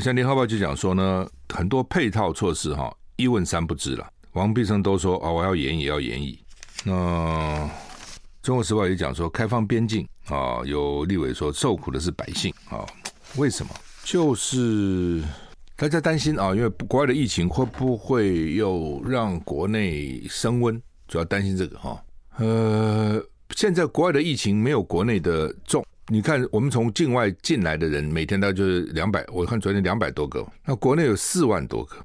像联合报就讲说呢，很多配套措施哈，一问三不知了。王必胜都说啊，我要演也要演以。那中国时报也讲说，开放边境啊，有立委说受苦的是百姓啊，为什么？就是大家担心啊，因为国外的疫情会不会又让国内升温？主要担心这个哈。呃，现在国外的疫情没有国内的重。你看，我们从境外进来的人，每天大概就是两百，我看昨天两百多个，那国内有四万多个。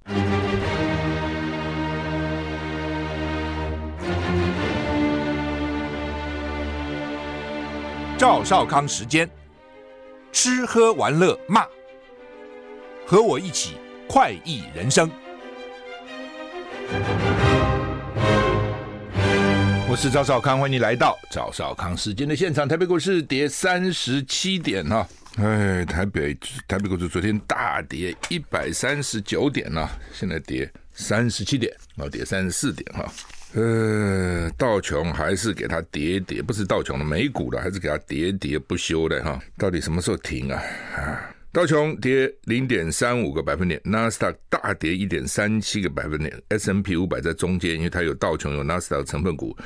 赵少康时间，吃喝玩乐骂，和我一起快意人生。是赵少康，欢迎你来到赵少康时间的现场。台北股市跌三十七点哈，哎，台北台北股市昨天大跌一百三十九点呢，现在跌三十七点，啊，跌三十四点哈。呃，道琼还是给它跌跌，不是道琼的美股的，还是给它跌跌不休的哈。到底什么时候停啊？啊？道琼跌零点三五个百分点，纳斯达克大跌一点三七个百分点，S&P 五百在中间，因为它有道琼有纳斯达克成分股，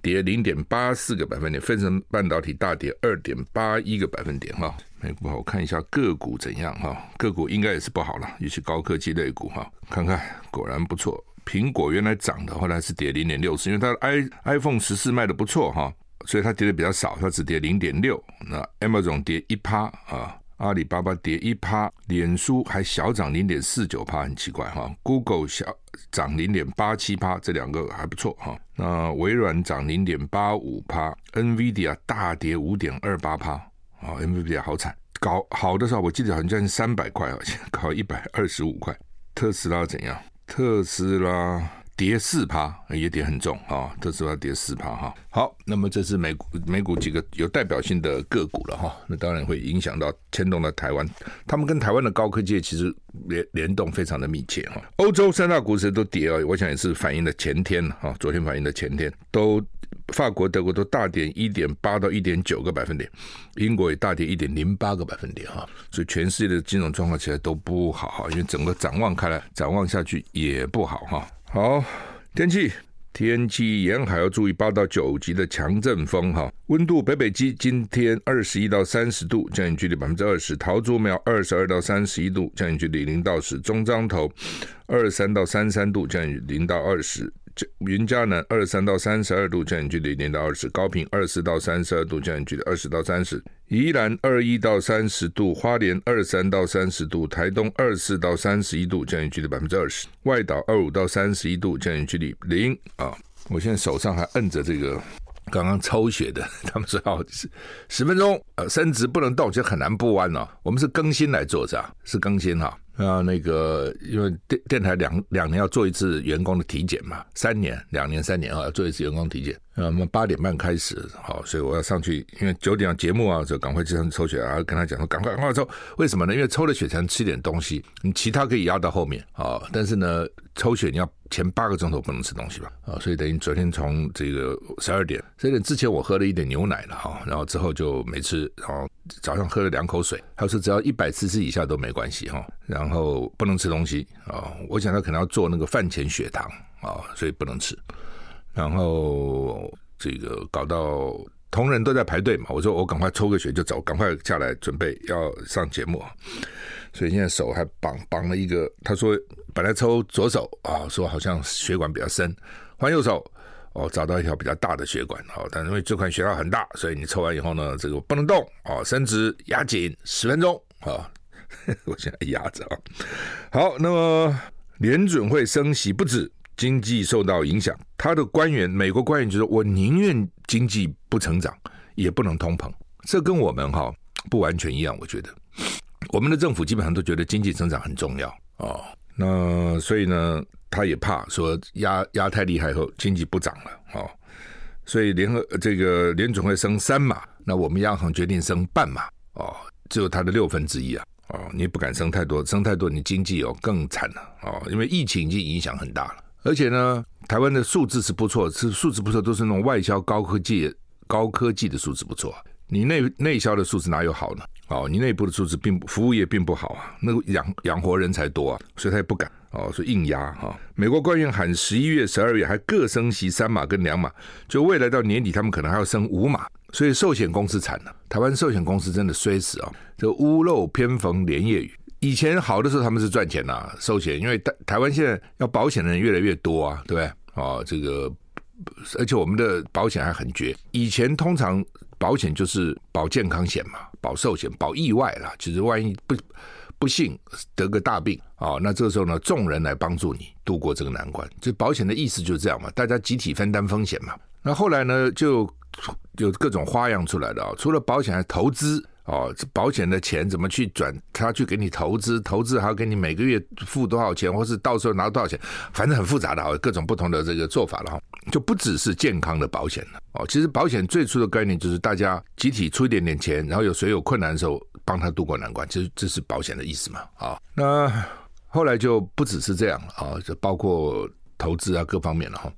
跌零点八四个百分点，分成半导体大跌二点八一个百分点哈。美股好，我看一下个股怎样哈，个股应该也是不好了，尤其高科技类股哈，看看果然不错，苹果原来涨的，后来是跌零点六四，因为它 i iPhone 十四卖的不错哈，所以它跌的比较少，它只跌零点六，那 Amazon 跌一趴啊。阿里巴巴跌一趴，脸书还小涨零点四九趴，很奇怪哈。Google 小涨零点八七趴，这两个还不错哈。那微软涨零点八五趴，NVIDIA 大跌五点二八趴啊，NVIDIA 好惨，搞好的时候我记得好像将近三百块啊，现在搞一百二十五块。特斯拉怎样？特斯拉。跌四趴，也跌很重啊，特斯拉跌四趴哈。好，那么这是美股美股几个有代表性的个股了哈。那当然会影响到牵动到台湾，他们跟台湾的高科技其实联联动非常的密切哈。欧洲三大股市都跌哦，我想也是反映的前天哈，昨天反映的前天都法国、德国都大跌一点八到一点九个百分点，英国也大跌一点零八个百分点哈。所以全世界的金融状况其实都不好哈，因为整个展望开来展望下去也不好哈。好，天气天气沿海要注意八到九级的强阵风哈。温度北北基今天二十一到三十度，降雨距离百分之二十。桃竹苗二十二到三十一度，降雨距离零到十。中彰投二三到三三度，降雨零到二十。云嘉南二十三到三十二度，降雨距离零到二十；高屏二十四到三十二度，降雨距离二十到三十；宜兰二一到三十度，花莲二三到三十度，台东二十四到三十一度，降雨距离百分之二十；外岛二五到三十一度，降雨距离零啊！我现在手上还摁着这个刚刚抽血的，他们说要十十分钟呃伸直不能动，就很难不弯哦。我们是更新来做是啊，是更新哈。啊那个，因为电电台两两年要做一次员工的体检嘛，三年、两年、三年啊，要做一次员工体检。那我们八点半开始，好，所以我要上去，因为九点节目啊，就赶快去上去抽血啊，跟他讲说，赶快赶快抽。为什么呢？因为抽了血才能吃点东西，你其他可以压到后面啊，但是呢，抽血你要前八个钟头不能吃东西吧？啊，所以等于昨天从这个十二点，十二点之前我喝了一点牛奶了哈，然后之后就没吃，然后早上喝了两口水，他说只要一百 CC 以下都没关系哈，然后不能吃东西啊，我想他可能要做那个饭前血糖啊，所以不能吃。然后这个搞到同仁都在排队嘛，我说我赶快抽个血就走，赶快下来准备要上节目，所以现在手还绑绑了一个。他说本来抽左手啊，说好像血管比较深，换右手哦，找到一条比较大的血管哦，但因为这块血道很大，所以你抽完以后呢，这个不能动哦，伸直压紧十分钟啊，我现在压着啊。好，那么联准会升息不止。经济受到影响，他的官员，美国官员就说：“我宁愿经济不成长，也不能通膨。”这跟我们哈不完全一样。我觉得，我们的政府基本上都觉得经济增长很重要哦。那所以呢，他也怕说压压太厉害后经济不涨了哦。所以联合这个联总会升三码，那我们央行决定升半码哦，只有它的六分之一啊哦，你不敢升太多，升太多你经济哦更惨了哦，因为疫情已经影响很大了。而且呢，台湾的数字是不错，是数字不错，都是那种外销高科技、高科技的数字不错。你内内销的数字哪有好呢？哦，你内部的素质并不，服务业并不好啊，那个养养活人才多啊，所以他也不敢哦，所以硬压哈。美国官员喊十一月、十二月还各升息三码跟两码，就未来到年底他们可能还要升五码，所以寿险公司惨了，台湾寿险公司真的衰死啊！这屋漏偏逢连夜雨，以前好的时候他们是赚钱呐，寿险，因为台台湾现在要保险的人越来越多啊，对不对？哦，这个。而且我们的保险还很绝，以前通常保险就是保健康险嘛，保寿险，保意外啦。就是万一不不幸得个大病啊，那这个时候呢，众人来帮助你度过这个难关。就保险的意思就是这样嘛，大家集体分担风险嘛。那后来呢，就有各种花样出来了啊，除了保险还投资。哦，这保险的钱怎么去转？他去给你投资，投资还要给你每个月付多少钱，或是到时候拿多少钱，反正很复杂的啊，各种不同的这个做法了哈。就不只是健康的保险了哦。其实保险最初的概念就是大家集体出一点点钱，然后有谁有困难的时候帮他度过难关，其实这是保险的意思嘛啊。那后来就不只是这样了啊，就包括投资啊各方面了哈。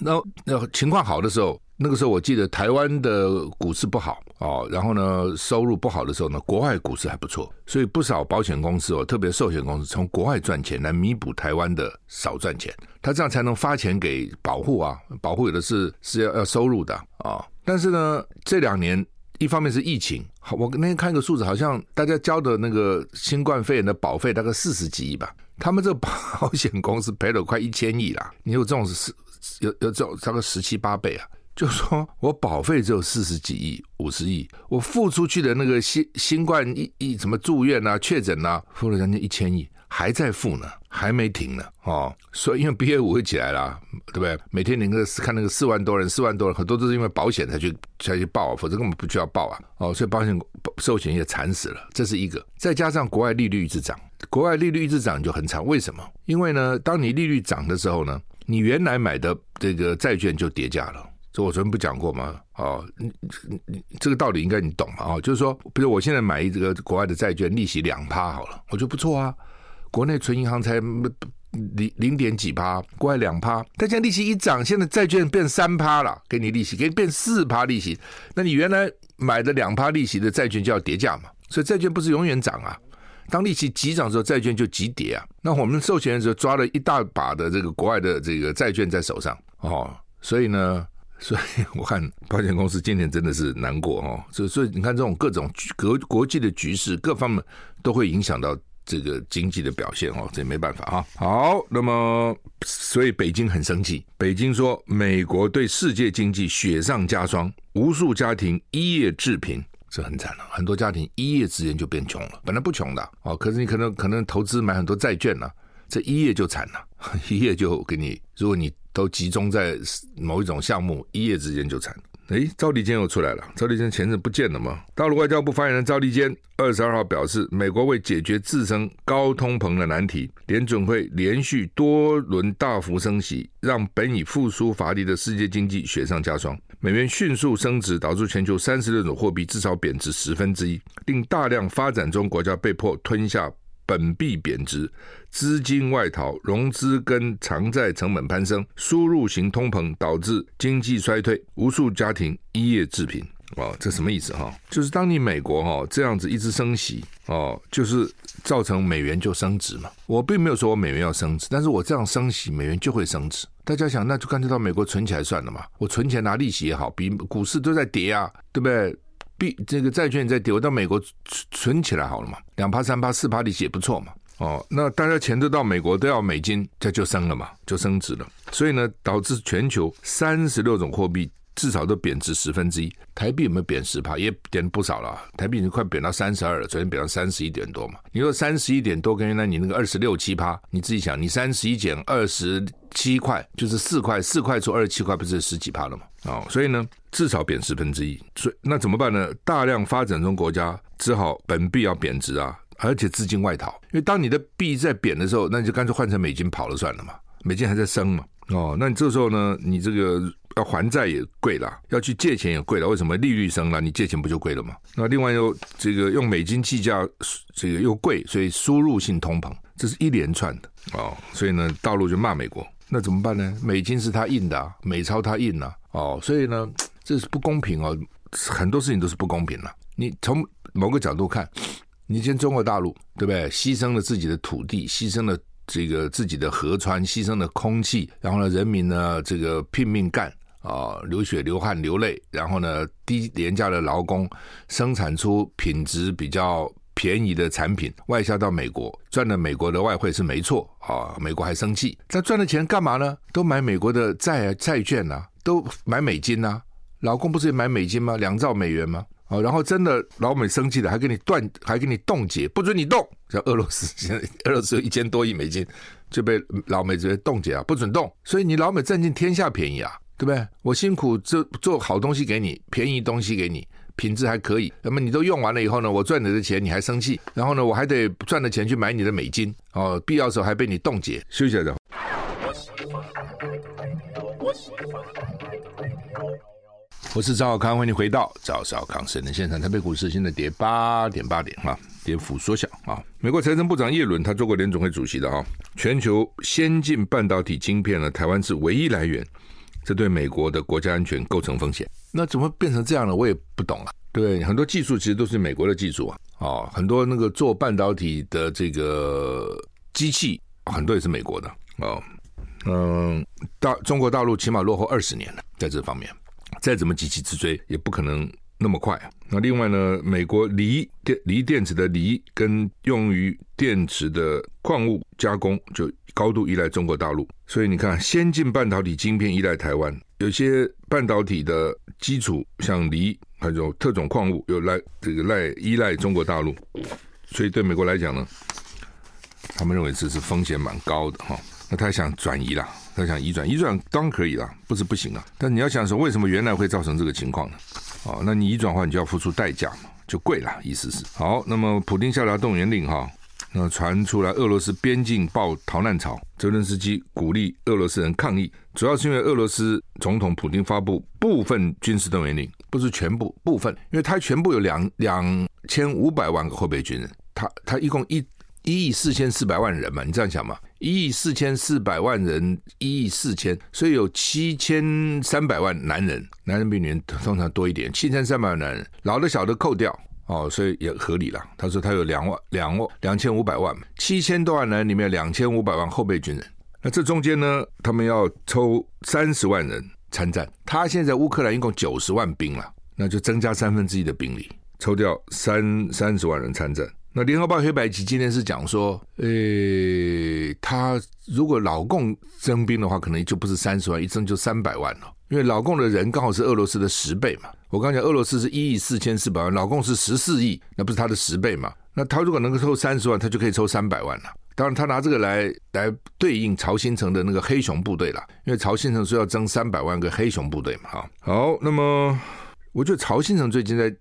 那那情况好的时候。那个时候我记得台湾的股市不好哦，然后呢，收入不好的时候呢，国外股市还不错，所以不少保险公司哦，特别寿险公司从国外赚钱来弥补台湾的少赚钱，他这样才能发钱给保护啊，保护有的是是要要收入的啊、但是呢，这两年一方面是疫情，我那天看一个数字，好像大家交的那个新冠肺炎的保费大概四十几亿吧，他们这保险公司赔了快一千亿啦，你有这种是有有这种大概十七八倍啊。就说我保费只有四十几亿、五十亿，我付出去的那个新新冠一一什么住院啊、确诊啊，付了将近一千亿，还在付呢，还没停呢，哦，所以因为 BA 五会起来了，对不对？每天你那个看那个四万多人、四万多人，很多都是因为保险才去才去报，否则根本不需要报啊，哦，所以保险寿险也惨死了，这是一个。再加上国外利率一直涨，国外利率一直涨就很惨，为什么？因为呢，当你利率涨的时候呢，你原来买的这个债券就跌价了。我昨天不讲过吗？哦，你你这个道理应该你懂嘛？哦，就是说，比如我现在买一个国外的债券，利息两趴好了，我觉得不错啊。国内存银行才零零点几趴，国外两趴，但现在利息一涨，现在债券变三趴了，给你利息，给你变四趴利息，那你原来买的两趴利息的债券就要跌价嘛？所以债券不是永远涨啊，当利息急涨的时候，债券就急跌啊。那我们寿险的时候抓了一大把的这个国外的这个债券在手上哦，所以呢。所以 我看保险公司今年真的是难过哦，所以所以你看这种各种国国际的局势，各方面都会影响到这个经济的表现哦，这也没办法哈。好，那么所以北京很生气，北京说美国对世界经济雪上加霜，无数家庭一夜致贫，这很惨了，很多家庭一夜之间就变穷了，本来不穷的哦，可是你可能可能投资买很多债券呢，这一夜就惨了，一夜就给你，如果你。都集中在某一种项目，一夜之间就惨。诶，赵立坚又出来了。赵立坚前阵不见了吗？大陆外交部发言人赵立坚二十二号表示，美国为解决自身高通膨的难题，联准会连续多轮大幅升息，让本已复苏乏力的世界经济雪上加霜。美元迅速升值，导致全球三十六种货币至少贬值十分之一，令大量发展中国家被迫吞下。本币贬值，资金外逃，融资跟偿债成本攀升，输入型通膨导致经济衰退，无数家庭一夜致贫。哦，这什么意思哈？就是当你美国哈这样子一直升息哦，就是造成美元就升值嘛。我并没有说我美元要升值，但是我这样升息，美元就会升值。大家想，那就干脆到美国存起来算了嘛。我存钱拿利息也好，比股市都在跌啊，对不对？币这个债券在丢，到美国存存起来好了嘛，两趴三趴四趴利息也不错嘛。哦，那大家钱都到美国都要美金，这就升了嘛，就升值了。所以呢，导致全球三十六种货币至少都贬值十分之一。台币有没有贬十趴？也贬不少了，台币已经快贬到三十二了，昨天贬到三十一点多嘛。你说三十一点多跟原来你那个二十六七趴，你自己想，你三十一减二十七块就是四块，四块除二十七块不是十几趴了吗？哦，所以呢。至少贬十分之一，所以那怎么办呢？大量发展中国家只好本币要贬值啊，而且资金外逃。因为当你的币在贬的时候，那你就干脆换成美金跑了算了嘛，美金还在升嘛。哦，那你这时候呢，你这个要还债也贵了，要去借钱也贵了。为什么利率升了，你借钱不就贵了吗？那另外又这个用美金计价，这个又贵，所以输入性通膨，这是一连串的哦。所以呢，大陆就骂美国，那怎么办呢？美金是他印的，啊，美钞他印啊，哦，所以呢。这是不公平哦，很多事情都是不公平的。你从某个角度看，你今天中国大陆对不对？牺牲了自己的土地，牺牲了这个自己的河川，牺牲了空气，然后呢，人民呢这个拼命干啊，流血流汗流泪，然后呢，低廉价的劳工生产出品质比较便宜的产品，外销到美国，赚了美国的外汇是没错啊，美国还生气，他赚的钱干嘛呢？都买美国的债债券呐、啊，都买美金呐、啊。老公不是也买美金吗？两兆美元吗？哦，然后真的老美生气了，还给你断，还给你冻结，不准你动。像俄罗斯现在，俄罗斯有一千多亿美金就被老美直接冻结啊，不准动。所以你老美占尽天下便宜啊，对不对？我辛苦做做好东西给你，便宜东西给你，品质还可以。那么你都用完了以后呢，我赚你的钱你还生气，然后呢，我还得赚的钱去买你的美金哦，必要时候还被你冻结。休息一下。我是赵小康，欢迎你回到赵少康新闻现场。台北股市现在跌八点八点啊，跌幅缩小啊。美国财政部长耶伦他做过联总会主席的哈，全球先进半导体晶片呢，台湾是唯一来源，这对美国的国家安全构成风险。那怎么变成这样了？我也不懂啊。对，很多技术其实都是美国的技术啊。哦，很多那个做半导体的这个机器，很多也是美国的哦。嗯，大中国大陆起码落后二十年了，在这方面。再怎么急起直追，也不可能那么快。那另外呢，美国锂电锂电池的锂跟用于电池的矿物加工，就高度依赖中国大陆。所以你看，先进半导体晶片依赖台湾，有些半导体的基础像锂，还有特种矿物，又赖这个赖依赖中国大陆。所以对美国来讲呢，他们认为这是风险蛮高的哈。那他想转移了。他想移转，移转当然可以了，不是不行啊。但你要想说，为什么原来会造成这个情况呢？哦，那你一转换，你就要付出代价嘛，就贵了。意思是好。那么，普丁下达动员令哈，那传出来俄罗斯边境爆逃难潮，泽伦斯基鼓励俄罗斯人抗议，主要是因为俄罗斯总统普丁发布部分军事动员令，不是全部，部分，因为他全部有两两千五百万个后备军人，他他一共一。一亿四千四百万人嘛，你这样想嘛？一亿四千四百万人，一亿四千，所以有七千三百万男人，男人比女人通常多一点，七千三百万男人，老的小的扣掉哦，所以也合理了。他说他有两万两万两千五百万，七千多万人里面两千五百万后备军人，那这中间呢，他们要抽三十万人参战。他现在乌克兰一共九十万兵了，那就增加三分之一的兵力，抽掉三三十万人参战。那联合报黑白旗今天是讲说，诶，他如果老共征兵的话，可能就不是三十万，一征就三百万了。因为老共的人刚好是俄罗斯的十倍嘛。我刚讲俄罗斯是一亿四千四百万，老共是十四亿，那不是他的十倍嘛？那他如果能够抽三十万，他就可以抽三百万了。当然，他拿这个来来对应曹新成的那个黑熊部队了，因为曹新成说要征三百万个黑熊部队嘛。哈，好，那么。我觉得曹新成最近在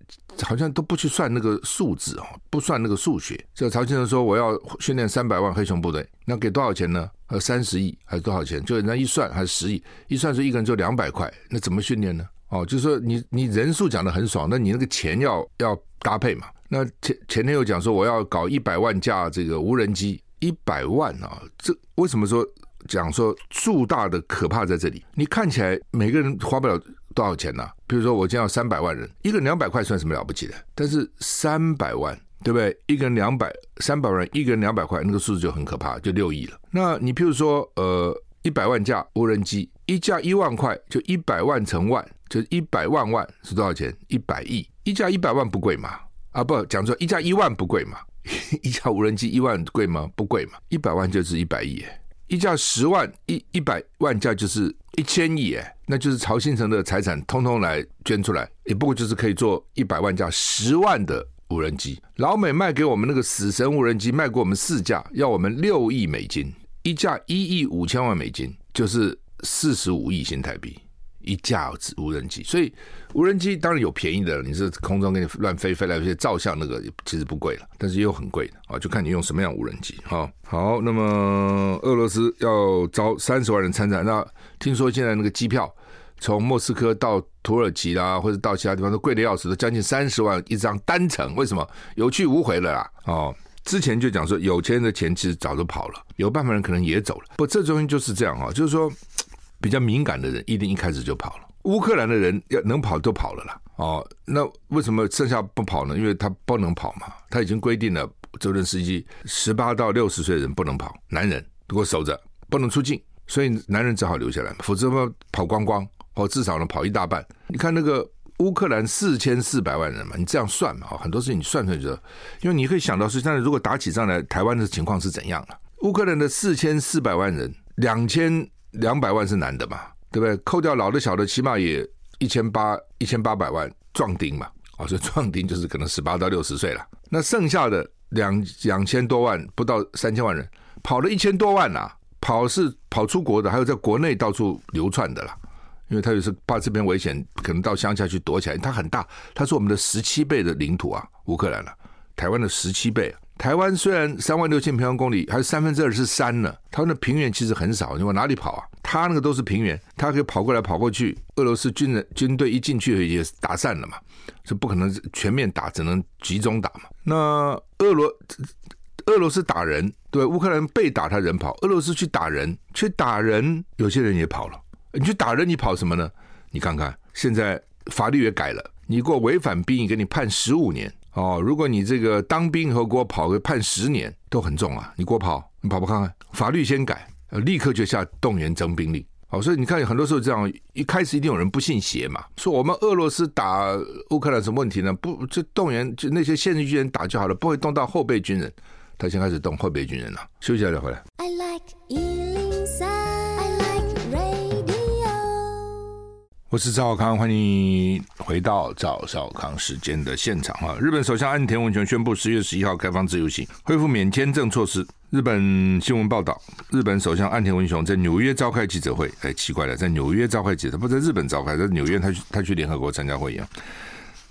好像都不去算那个数字哦，不算那个数学。这曹新成说我要训练三百万黑熊部队，那给多少钱呢？呃，三十亿还是多少钱？就人家一算还是十亿，一算是一个人就两百块，那怎么训练呢？哦，就是说你你人数讲得很爽，那你那个钱要要搭配嘛。那前前天又讲说我要搞一百万架这个无人机，一百万啊，这为什么说讲说数大的可怕在这里？你看起来每个人花不了。多少钱呢、啊？比如说，我今天要三百万人，一个人两百块算什么了不起的？但是三百万，对不对？一个人两百，三百万，一个人两百块，那个数字就很可怕，就六亿了。那你譬如说，呃，一百万架无人机，一架一万块，就一百万乘万，就一百万万是多少钱？一百亿，一架一百万不贵嘛？啊，不，讲错，一架一万不贵嘛？一架无人机一万贵吗？不贵嘛？一百万就是一百亿。一架十万一一百万架就是一千亿哎，那就是曹新成的财产通通来捐出来，也不过就是可以做一百万架十万的无人机。老美卖给我们那个死神无人机，卖给我们四架，要我们六亿美金，一架一亿五千万美金，就是四十五亿新台币。一架子无人机，所以无人机当然有便宜的，你是空中给你乱飞飞来飞去照相那个其实不贵了，但是也有很贵的啊，就看你用什么样无人机哈。好，那么俄罗斯要招三十万人参战，那听说现在那个机票从莫斯科到土耳其啦，或者到其他地方都贵的要死，都将近三十万一张单程，为什么？有去无回了啦。哦，之前就讲说有钱人的钱其实早就跑了，有办法人可能也走了，不，这东西就是这样哈，就是说。比较敏感的人一定一开始就跑了，乌克兰的人要能跑都跑了啦。哦，那为什么剩下不跑呢？因为他不能跑嘛，他已经规定了，泽伦斯基十八到六十岁的人不能跑，男人如果守着不能出境，所以男人只好留下来，否则嘛跑光光，或至少能跑一大半。你看那个乌克兰四千四百万人嘛，你这样算嘛，很多事情你算出来就，因为你可以想到是，但是如果打起仗来，台湾的情况是怎样了？乌克兰的四千四百万人，两千两百万是男的嘛，对不对？扣掉老的小的，起码也一千八一千八百万壮丁嘛，哦，所以壮丁就是可能十八到六十岁了。那剩下的两两千多万，不到三千万人，跑了一千多万呐、跑是跑出国的，还有在国内到处流窜的啦。因为他也是怕这边危险，可能到乡下去躲起来。它很大，它是我们的十七倍的领土啊，乌克兰了、台湾的十七倍。台湾虽然三万六千平方公里，还有三分之二是山呢。它那平原其实很少，你往哪里跑啊？他那个都是平原，他可以跑过来跑过去。俄罗斯军人军队一进去也打散了嘛，是不可能全面打，只能集中打嘛。那俄罗俄罗斯打人，对乌克兰被打，他人跑；俄罗斯去打人，去打人，有些人也跑了。你去打人，你跑什么呢？你看看现在法律也改了，你给我违反兵役，给你判十五年。哦，如果你这个当兵以后给我跑个判十年都很重啊！你给我跑，你跑跑看看，法律先改，呃立刻就下动员征兵令。好，所以你看很多时候这样，一开始一定有人不信邪嘛，说我们俄罗斯打乌克兰什么问题呢？不，就动员就那些现役军人打就好了，不会动到后备军人。他先开始动后备军人了。休息一下再回来。I like 我是赵少康，欢迎回到赵少康时间的现场哈。日本首相岸田文雄宣布十月十一号开放自由行，恢复免签证措施。日本新闻报道，日本首相岸田文雄在纽约召开记者会。哎，奇怪了，在纽约召开记者，不在日本召开，在纽约他去他去联合国参加会议啊。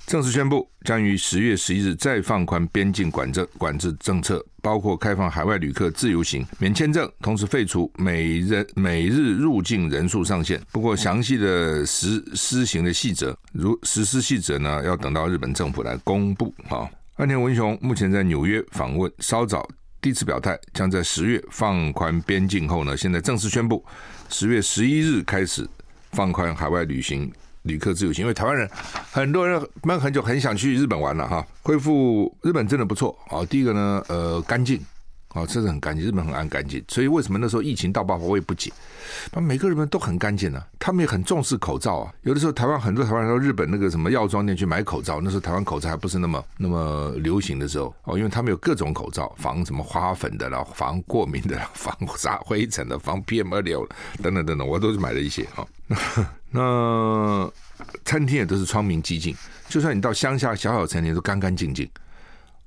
正式宣布将于十月十一日再放宽边境管制管制政策，包括开放海外旅客自由行、免签证，同时废除每人每日入境人数上限。不过，详细的实施行的细则，如实施细则呢，要等到日本政府来公布。哈，岸田文雄目前在纽约访问，稍早第一次表态，将在十月放宽边境后呢，现在正式宣布，十月十一日开始放宽海外旅行。旅客自由行，因为台湾人很多人闷很久，很想去日本玩了哈。恢复日本真的不错啊。第一个呢，呃，干净哦，真的很干净，日本很爱干净。所以为什么那时候疫情大爆发，我也不解。那每个日本人都很干净呢，他们也很重视口罩啊。有的时候台湾很多台湾人到日本那个什么药妆店去买口罩，那时候台湾口罩还不是那么那么流行的时候哦，因为他们有各种口罩，防什么花粉的啦，防过敏的，防撒灰尘的，防 PM 二点五等等等等，我都是买了一些哦。那餐厅也都是窗明几净，就算你到乡下小小餐厅都干干净净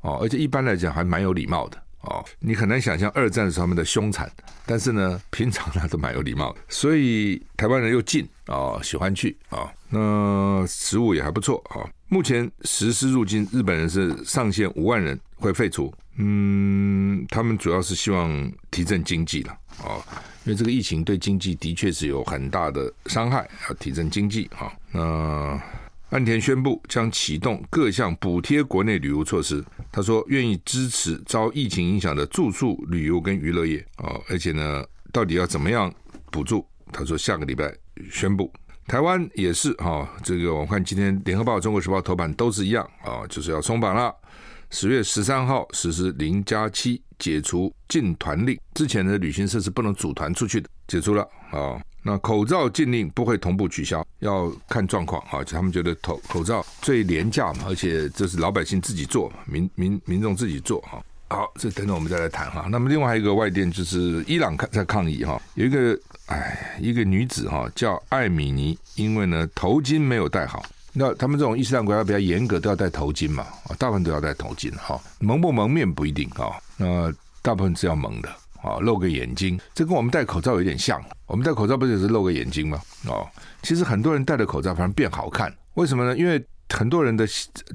哦，而且一般来讲还蛮有礼貌的哦。你很难想象二战时他们的凶残，但是呢，平常呢都蛮有礼貌的。所以台湾人又近哦，喜欢去啊、那食物也还不错啊、目前实施入境日本人是上限五万人会废除，嗯，他们主要是希望提振经济了哦。因为这个疫情对经济的确是有很大的伤害，要提振经济啊。那岸田宣布将启动各项补贴国内旅游措施，他说愿意支持遭疫情影响的住宿、旅游跟娱乐业啊，而且呢，到底要怎么样补助？他说下个礼拜宣布。台湾也是啊，这个我看今天联合报、中国时报头版都是一样啊，就是要松绑了。十月十三号实施零加七解除禁团令，之前的旅行社是不能组团出去的，解除了啊。那口罩禁令不会同步取消，要看状况啊。他们觉得口口罩最廉价嘛，而且这是老百姓自己做嘛，民民民众自己做哈。好，这等等我们再来谈哈。那么另外还有一个外电就是伊朗在抗议哈，有一个哎一个女子哈叫艾米尼，因为呢头巾没有戴好。那他们这种伊斯兰国家比较严格，都要戴头巾嘛，啊，大部分都要戴头巾哈，蒙不蒙面不一定啊，那大部分是要蒙的啊，露个眼睛，这跟我们戴口罩有点像，我们戴口罩不就是露个眼睛吗？哦，其实很多人戴的口罩反而变好看，为什么呢？因为很多人的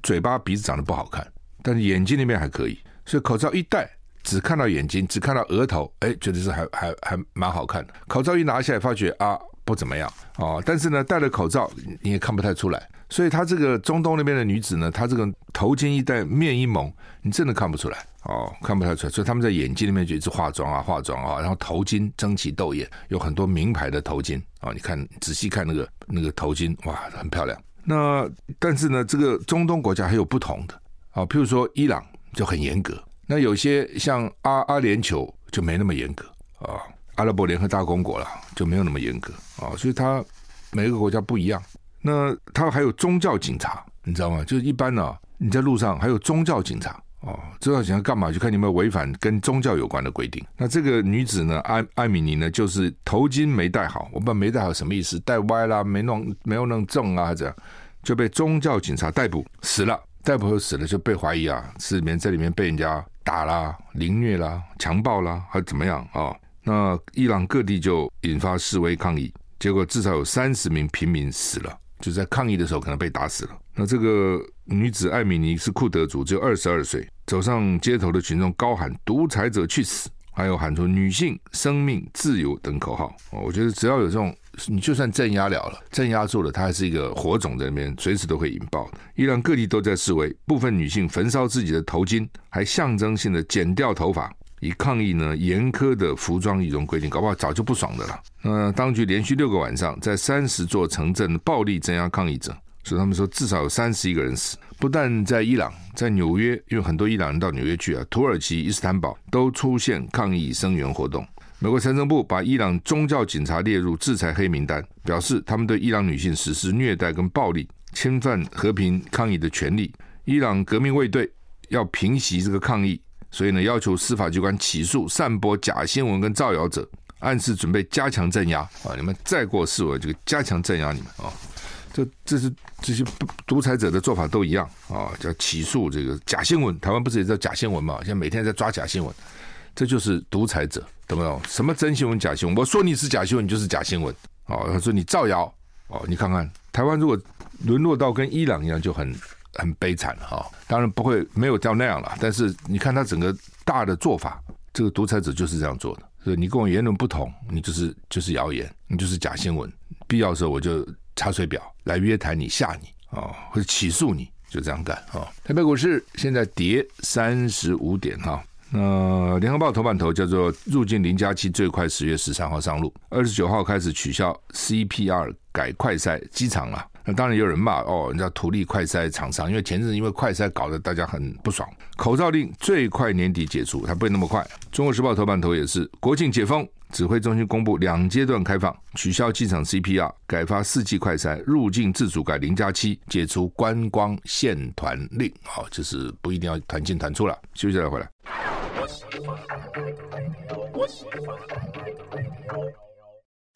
嘴巴鼻子长得不好看，但是眼睛那边还可以，所以口罩一戴，只看到眼睛，只看到额头，哎，觉得是还还还蛮好看的。口罩一拿下来，发觉啊不怎么样哦，但是呢，戴了口罩你也看不太出来。所以，他这个中东那边的女子呢，她这个头巾一戴，面一蒙，你真的看不出来哦，看不太出来。所以他们在眼睛里面就一直化妆啊，化妆啊，然后头巾争奇斗艳，有很多名牌的头巾啊。你看仔细看那个那个头巾，哇，很漂亮。那但是呢，这个中东国家还有不同的啊，譬如说伊朗就很严格，那有些像阿阿联酋就没那么严格啊，阿拉伯联合大公国了就没有那么严格啊，所以它每个国家不一样。那它还有宗教警察，你知道吗？就是一般呢、你在路上还有宗教警察哦，宗教警察干嘛？就看你有没有违反跟宗教有关的规定。那这个女子呢，艾艾米尼呢，就是头巾没戴好，我不知道没戴好什么意思，戴歪啦，没弄没有弄正啊，这样。就被宗教警察逮捕，死了。逮捕后死了，就被怀疑啊，是里面在里面被人家打啦、凌虐啦、强暴啦，还是怎么样啊、那伊朗各地就引发示威抗议，结果至少有三十名平民死了，就在抗议的时候可能被打死了。那这个女子艾米尼是库德族，只有二十二岁，走上街头的群众高喊“独裁者去死”，还有喊出“女性、生命、自由”等口号。哦，我觉得只要有这种。你就算镇压了了，镇压住了，它还是一个火种在那边，随时都会引爆的。伊朗各地都在示威，部分女性焚烧自己的头巾，还象征性的剪掉头发，以抗议呢严苛的服装仪容规定。搞不好早就不爽的了。那当局连续六个晚上在三十座城镇暴力镇压抗议者，所以他们说至少有三十一个人死。不但在伊朗，在纽约，因为很多伊朗人到纽约去啊，土耳其伊斯坦堡都出现抗议声援活动。美国财政部把伊朗宗教警察列入制裁黑名单，表示他们对伊朗女性实施虐待跟暴力，侵犯和平抗议的权利。伊朗革命卫队要平息这个抗议，所以呢，要求司法机关起诉散播假新闻跟造谣者，暗示准备加强镇压啊！你们再过示威，就加强镇压你们啊！这这是这些独裁者的做法都一样啊，叫起诉这个假新闻。台湾不是也叫假新闻嘛？现在每天在抓假新闻。这就是独裁者，懂不懂？什么真新闻、假新闻？我说你是假新闻，你就是假新闻。哦，他说你造谣。哦，你看看台湾如果沦落到跟伊朗一样，就很很悲惨了哈、当然不会没有到那样了，但是你看他整个大的做法，这个独裁者就是这样做的。所以你跟我言论不同，你就是就是谣言，你就是假新闻。必要的时候我就查水表来约谈你、吓你啊、哦，或者起诉你，就这样干啊、哦。台北股市现在跌三十五点哈。哦呃，联合报头版头叫做“入境零加七最快十月十三号上路，二十九号开始取消 CPR 改快筛机场了。那当然有人骂哦，人家图利快筛厂商，因为前阵子因为快筛搞得大家很不爽。口罩令最快年底解除，它不会那么快。中国时报头版头也是国庆解封，指挥中心公布两阶段开放，取消机场 CPR，改发四季快筛，入境自主改零加七，解除观光限团令，好，就是不一定要团进团出了。休息再回来。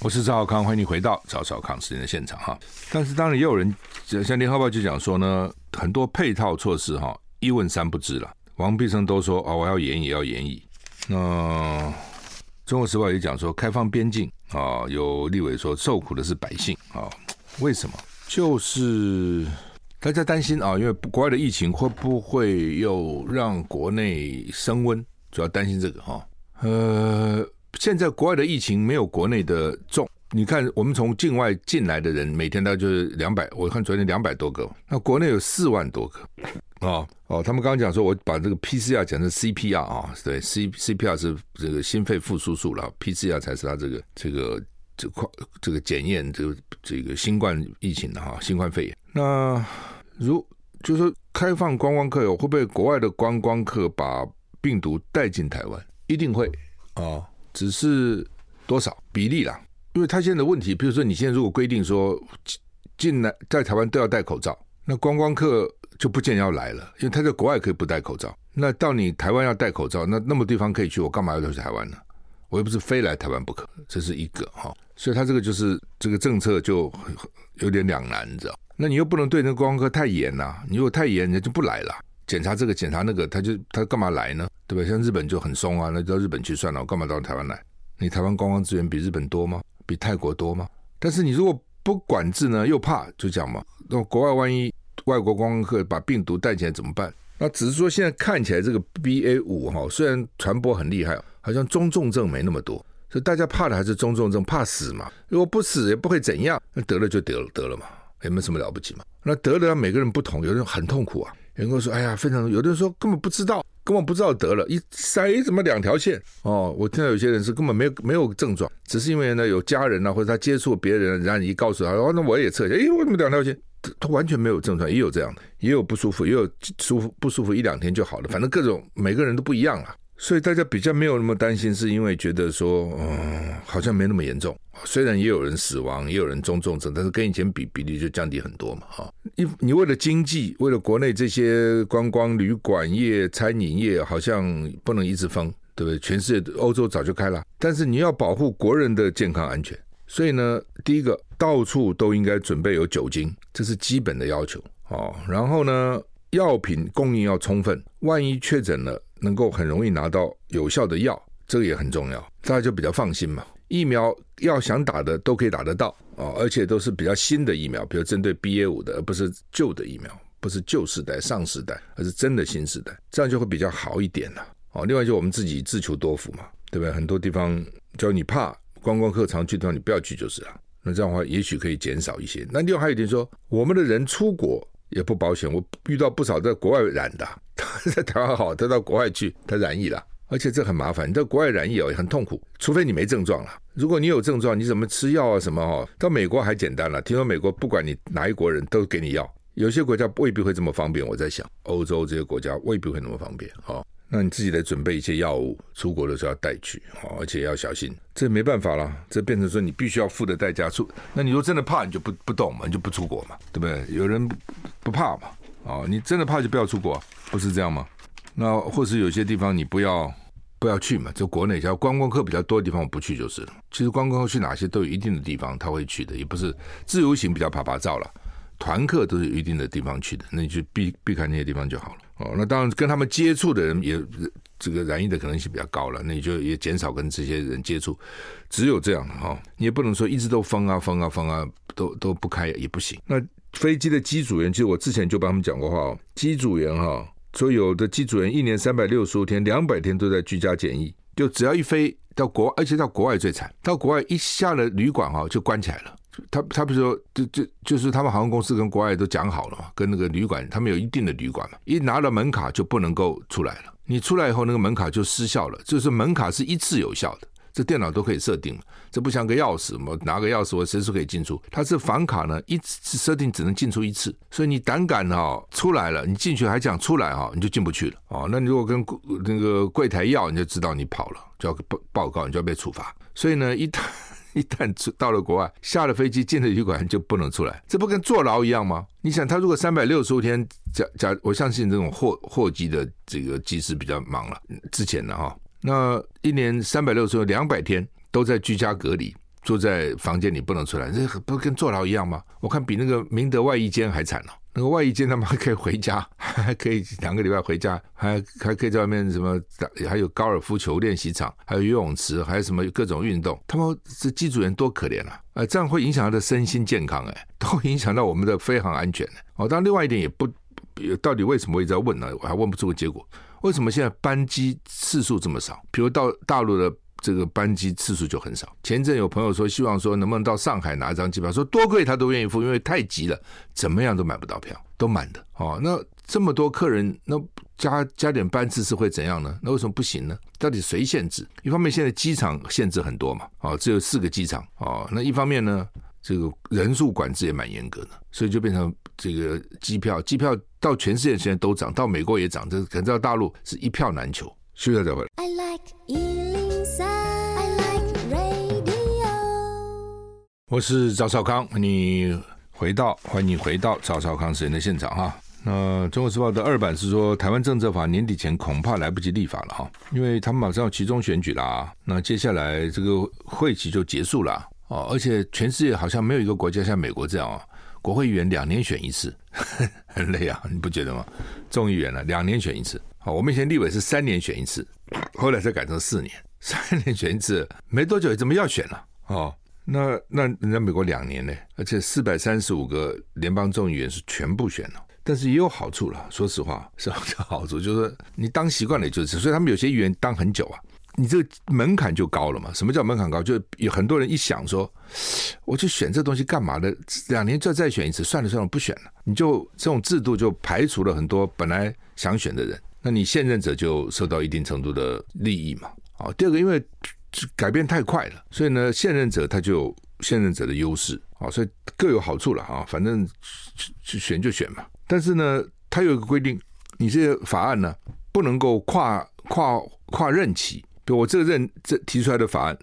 我是赵少康，欢迎你回到赵少康时间的现场哈。但是当然也有人像联合报就讲说呢，很多配套措施哈一问三不知了。王必胜都说啊，我要演也要演绎。那中国时报也讲说，开放边境啊，有立委说受苦的是百姓啊，为什么？就是。大家担心啊，因为国外的疫情会不会又让国内升温？主要担心这个哈。呃，现在国外的疫情没有国内的重。你看，我们从境外进来的人，每天大概就是两百，我看昨天两百多个，那国内有四万多个。哦哦，他们刚刚讲说，我把这个 PCR 讲成 CPR 啊，对，C CPR 是这个心肺复苏术了，PCR 才是它这个这个这块这个检验这个这个新冠疫情的哈，新冠肺炎。那如就是说开放观光客，会不会国外的观光客把病毒带进台湾？一定会啊、哦，只是多少比例啦？因为他现在的问题，比如说你现在如果规定说进来在台湾都要戴口罩，那观光客就不见要来了，因为他在国外可以不戴口罩。那到你台湾要戴口罩，那那么地方可以去，我干嘛要留在台湾呢？我又不是非来台湾不可，这是一个哈、哦。所以他这个就是这个政策就有点两难，你知道。那你又不能对那个观光客太严呐、你如果太严，人家就不来了。检查这个，检查那个，他就他干嘛来呢？对吧？像日本就很松啊，那到日本去算了，我干嘛到台湾来？你台湾观光资源比日本多吗？比泰国多吗？但是你如果不管制呢，又怕就讲嘛，那国外万一外国观光客把病毒带进来怎么办？那只是说现在看起来这个 BA 五哈，虽然传播很厉害，好像中重症没那么多，所以大家怕的还是中重症，怕死嘛。如果不死也不会怎样，那得了就得了得了嘛。也没什么了不起嘛。那得了，每个人不同，有的人很痛苦啊。有人说：“哎呀，非常。”有的人说根本不知道，根本不知道得了，一塞怎么两条线哦？我听到有些人是根本没有没有症状，只是因为呢有家人啊或者他接触别人，然后你一告诉他，哦，那我也测一下，诶，为什么两条线？他完全没有症状，也有这样的，也有不舒服，也有舒服不舒服一两天就好了，反正各种每个人都不一样了。所以大家比较没有那么担心，是因为觉得说，嗯，好像没那么严重。虽然也有人死亡，也有人中重症，但是跟以前比，比例就降低很多嘛。哈，你你为了经济，为了国内这些观光旅馆业、餐饮业，好像不能一直封，对不对？全世界欧洲早就开了，但是你要保护国人的健康安全，所以呢，第一个到处都应该准备有酒精，这是基本的要求。哦，然后呢，药品供应要充分，万一确诊了。能够很容易拿到有效的药，这个也很重要，大家就比较放心嘛。疫苗要想打的都可以打得到哦，而且都是比较新的疫苗，比如针对 BA 五的，而不是旧的疫苗，不是旧时代、上时代，而是真的新时代，这样就会比较好一点了。哦，另外就我们自己自求多福嘛，对不对？很多地方叫你怕观光客常去的地方，你不要去就是了。那这样的话，也许可以减少一些。那另外还有一点说，我们的人出国也不保险，我遇到不少在国外染的。他 在台湾好，他到国外去，他染疫了，而且这很麻烦。你到国外染疫哦，也很痛苦，除非你没症状了。如果你有症状，你怎么吃药啊？什么哦？到美国还简单了。听说美国不管你哪一国人都给你药，有些国家未必会这么方便。我在想，欧洲这些国家未必会那么方便。哦，那你自己得准备一些药物，出国的时候要带去，哦，而且要小心。这没办法了，这变成说你必须要付的代价。出，那你如果真的怕，你就不不动嘛，你就不出国嘛，对不对？有人不怕嘛？哦，你真的怕就不要出国。不是这样吗？那或是有些地方你不要不要去嘛？就国内像观光客比较多的地方，我不去就是了。其实观光客去哪些都有一定的地方他会去的，也不是自由行比较怕拍照了，团客都是有一定的地方去的，那你就避避开那些地方就好了。哦，那当然跟他们接触的人也这个染疫的可能性比较高了，那你就也减少跟这些人接触。只有这样哈、哦，你也不能说一直都封啊封啊封啊，都都不开也不行。那飞机的机组员，其实我之前就帮他们讲过话哦，机组员哈、哦。所有的机组员一年三百六十五天，两百天都在居家检疫，就只要一飞到国，而且到国外最惨，到国外一下了旅馆哈就关起来了。他他不是说就就就是他们航空公司跟国外都讲好了嘛，跟那个旅馆他们有一定的旅馆嘛，一拿了门卡就不能够出来了。你出来以后那个门卡就失效了，就是门卡是一次有效的。这电脑都可以设定，这不像个钥匙嘛，拿个钥匙我随时可以进出。它是房卡呢，一次设定只能进出一次，所以你胆敢哈、哦、出来了，你进去还想出来哈、哦，你就进不去了哦。那你如果跟那个柜台要，你就知道你跑了，就要报报告，你就要被处罚。所以呢，一旦 一旦出到了国外，下了飞机进了旅馆就不能出来，这不跟坐牢一样吗？你想，他如果三百六十五天，假假，我相信这种货货机的这个机师比较忙了，之前的哈。那一年三百六十两百天都在居家隔离，坐在房间里不能出来，这不跟坐牢一样吗？我看比那个明德外衣间还惨呢、哦。那个外衣间他们还可以回家，还可以两个礼拜回家，还还可以在外面什么，还有高尔夫球练习场，还有游泳池，还有什么各种运动。他们这机组员多可怜啊！呃，这样会影响他的身心健康，哎，都影响到我们的飞航安全。哦，当然另外一点也不，到底为什么我一直在问呢？我还问不出个结果。为什么现在班机次数这么少？比如到大陆的这个班机次数就很少。前阵有朋友说，希望说能不能到上海拿一张机票，说多贵他都愿意付，因为太急了，怎么样都买不到票，都满的。哦，那这么多客人，那加加点班次是会怎样呢？那为什么不行呢？到底谁限制？一方面现在机场限制很多嘛，哦，只有四个机场，哦，那一方面呢，这个人数管制也蛮严格的，所以就变成。这个机票，机票到全世界现在都涨，到美国也涨，这可能到大陆是一票难求。休息再回来。I like 103, I like radio。我是赵少康，你回到，欢迎你回到赵少康时间的现场哈。那《中国时报》的二版是说，台湾政策法年底前恐怕来不及立法了哈，因为他们马上要期中选举啦，那接下来这个会期就结束了哦，而且全世界好像没有一个国家像美国这样啊。国会议员两年选一次，很累啊，你不觉得吗？众议员呢，两年选一次。好，我们以前立委是三年选一次，后来才改成四年，三年选一次，没多久怎么要选了？哦，那那人家美国两年呢，而且四百三十五个联邦众议员是全部选了，但是也有好处了。说实话，是好处，就是你当习惯了就是，所以他们有些议员当很久啊。你这个门槛就高了嘛？什么叫门槛高？就有很多人一想说，我去选这东西干嘛呢？两年就再选一次，算了算了，不选了。你就这种制度就排除了很多本来想选的人。那你现任者就受到一定程度的利益嘛。啊，第二个，因为改变太快了，所以呢，现任者他就现任者的优势啊，所以各有好处了啊。反正去选就选嘛。但是呢，他有一个规定，你这个法案呢不能够跨跨跨任期，比如我这个任这提出来的法案，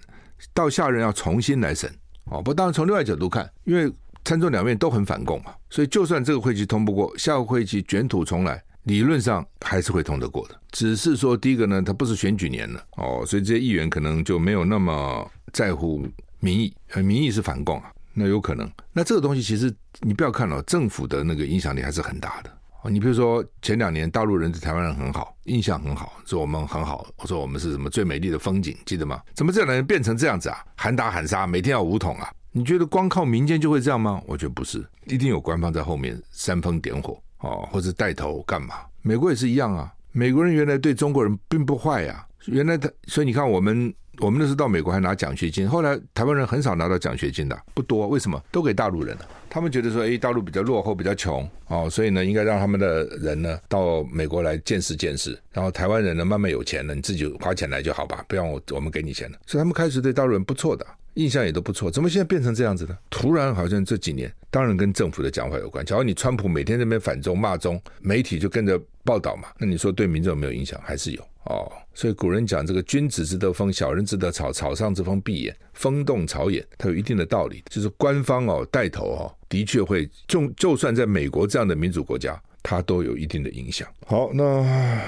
到下任要重新来审。哦，不，当然从另外角度看，因为参众两面都很反共嘛，所以就算这个会期通不过，下个会期卷土重来，理论上还是会通得过的。只是说，第一个呢，它不是选举年了，哦，所以这些议员可能就没有那么在乎民意，呃民意是反共啊，那有可能。那这个东西其实你不要看哦，政府的那个影响力还是很大的。你比如说前两年大陆人对台湾人很好，印象很好，说我们很好，我说我们是什么最美丽的风景，记得吗？怎么这两年变成这样子啊？喊打喊杀，每天要武统啊？你觉得光靠民间就会这样吗？我觉得不是，一定有官方在后面煽风点火哦，或者带头干嘛？美国也是一样啊，美国人原来对中国人并不坏呀、原来他所以你看我们。我们那时候到美国还拿奖学金，后来台湾人很少拿到奖学金的，不多。为什么？都给大陆人了。他们觉得说，哎，大陆比较落后，比较穷，哦，所以呢，应该让他们的人呢到美国来见识见识。然后台湾人呢慢慢有钱了，你自己花钱来就好吧，不要我我们给你钱了。所以他们开始对大陆人不错的印象也都不错。怎么现在变成这样子呢？突然好像这几年，当然跟政府的讲法有关。假如你川普每天在那边反中骂中，媒体就跟着报道嘛，那你说对民众有没有影响？还是有。哦，所以古人讲这个君子之德风，小人之德草，草上之风必偃，风动草偃，它有一定的道理。就是官方哦带头哦，的确会就就算在美国这样的民主国家，它都有一定的影响。好，那。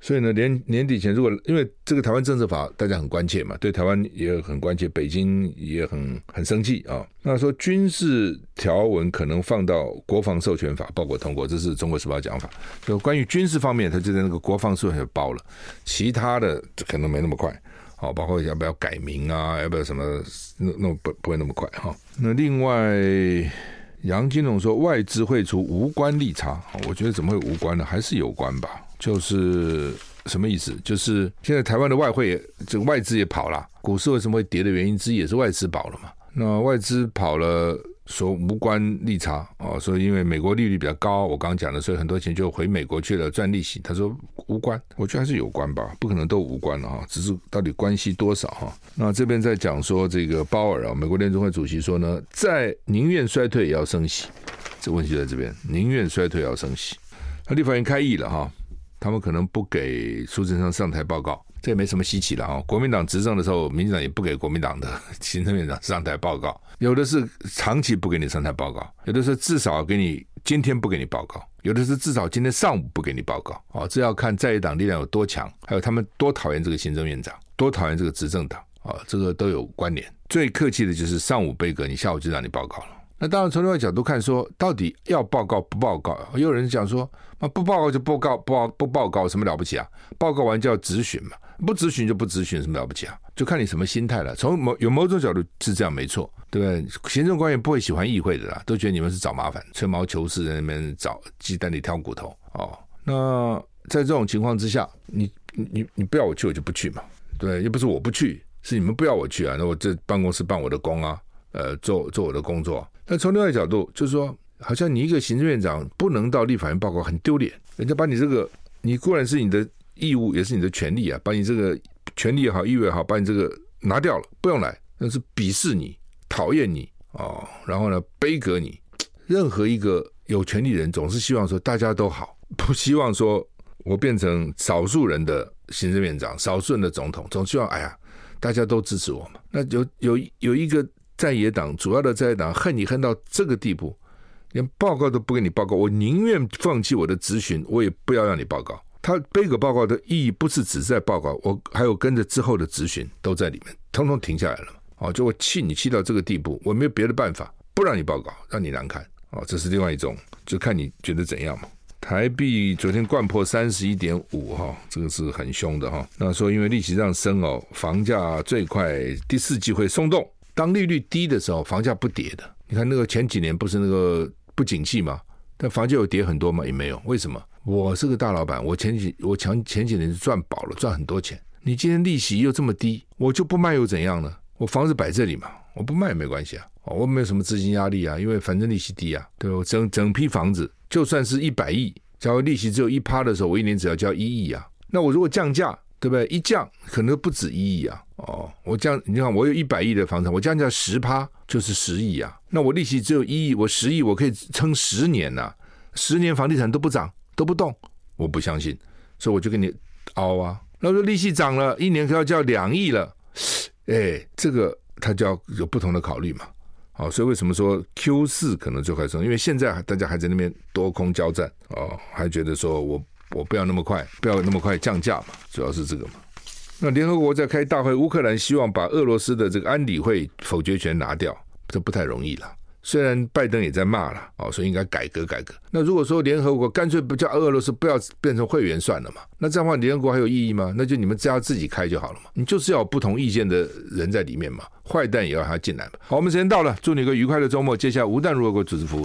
所以呢，年年底前，如果因为这个台湾政策法，大家很关切嘛，对台湾也很关切，北京也很很生气啊。那说军事条文可能放到国防授权法报过通过，这是中国时报讲法。就关于军事方面，他就在那个国防授权包了，其他的可能没那么快。好，包括要不要改名啊，要不要什么，那那不不会那么快哈。那另外，杨金龙说外资汇出无关利差，我觉得怎么会无关呢？还是有关吧。就是什么意思？就是现在台湾的外汇，这个外资也跑了，股市为什么会跌的原因之一也是外资跑了嘛？那外资跑了，说无关利差哦，说因为美国利率比较高，我刚刚讲的，所以很多钱就回美国去了赚利息。他说无关，我觉得还是有关吧，不可能都无关了哈，只是到底关系多少哈？那这边在讲说这个鲍尔啊，美国联准会主席说呢，在宁愿衰退也要升息，这问题在这边，宁愿衰退也要升息。那立法院开议了哈。他们可能不给苏贞昌上台报告，这也没什么稀奇了啊。国民党执政的时候，民进党也不给国民党的 行政院长上台报告，有的是长期不给你上台报告，有的是至少给你今天不给你报告，有的是至少今天上午不给你报告。哦，这要看在野党力量有多强，还有他们多讨厌这个行政院长，多讨厌这个执政党啊，这个都有关联。最客气的就是上午杯葛，你下午就让你报告了。那当然，从另外角度看说，到底要报告不报告？也有人讲说，那，不报告就不告，不报不报告，什么了不起啊？报告完就要质询嘛，不咨询就不咨询，什么了不起啊？就看你什么心态了。从某有某种角度是这样，没错，对不对？行政官员不会喜欢议会的啦，都觉得你们是找麻烦，吹毛求疵，在那边找鸡蛋里挑骨头哦。那在这种情况之下，你你你不要我去，我就不去嘛，对，又不是我不去，是你们不要我去啊，那我这办公室办我的工啊，呃，做做我的工作。那从另外一角度，就是说，好像你一个行政院长不能到立法院报告，很丢脸。人家把你这个，你固然是你的义务，也是你的权利啊，把你这个权利也好，义务也好，把你这个拿掉了，不用来，那是鄙视你、讨厌你哦，然后呢，杯葛你。任何一个有权利人，总是希望说大家都好，不希望说我变成少数人的行政院长、少数人的总统，总希望哎呀，大家都支持我嘛。那有有有一个。在野党主要的在野党恨你恨到这个地步，连报告都不给你报告，我宁愿放弃我的咨询，我也不要让你报告。他背个报告的意义不是只在报告，我还有跟着之后的咨询都在里面，通通停下来了。哦，就我气你气到这个地步，我没有别的办法，不让你报告，让你难看。哦，这是另外一种，就看你觉得怎样嘛。台币昨天掼破三十一点五哈，这个是很凶的哈。那说因为利息上升哦，房价最快第四季会松动。当利率低的时候，房价不跌的。你看那个前几年不是那个不景气吗？但房价有跌很多吗？也没有。为什么？我是个大老板，我前几我前前几年是赚饱了，赚很多钱。你今天利息又这么低，我就不卖又怎样呢？我房子摆这里嘛，我不卖也没关系啊。我没有什么资金压力啊，因为反正利息低啊。对，我整整批房子就算是一百亿，假如利息只有一趴的时候，我一年只要交一亿啊。那我如果降价，对不对？一降可能不止一亿啊。哦，我降，你看我有一百亿的房产，我降价十趴就是十亿啊。那我利息只有一亿，我十亿我可以撑十年呐、十年房地产都不涨都不动，我不相信，所以我就给你凹啊。那说利息涨了，一年可要交两亿了，哎，这个他就要有不同的考虑嘛。好，所以为什么说 Q 四可能最快升？因为现在大家还在那边多空交战哦，还觉得说我我不要那么快，不要那么快降价嘛，主要是这个嘛。那联合国在开大会，乌克兰希望把俄罗斯的这个安理会否决权拿掉，这不太容易了。虽然拜登也在骂了，哦，所以应该改革改革。那如果说联合国干脆不叫俄罗斯不要变成会员算了嘛，那这样的话联合国还有意义吗？那就你们只要自己开就好了嘛。你就是要不同意见的人在里面嘛，坏蛋也要他进来嘛。好，我们时间到了，祝你一个愉快的周末。接下来吴淡如何各位组织服务。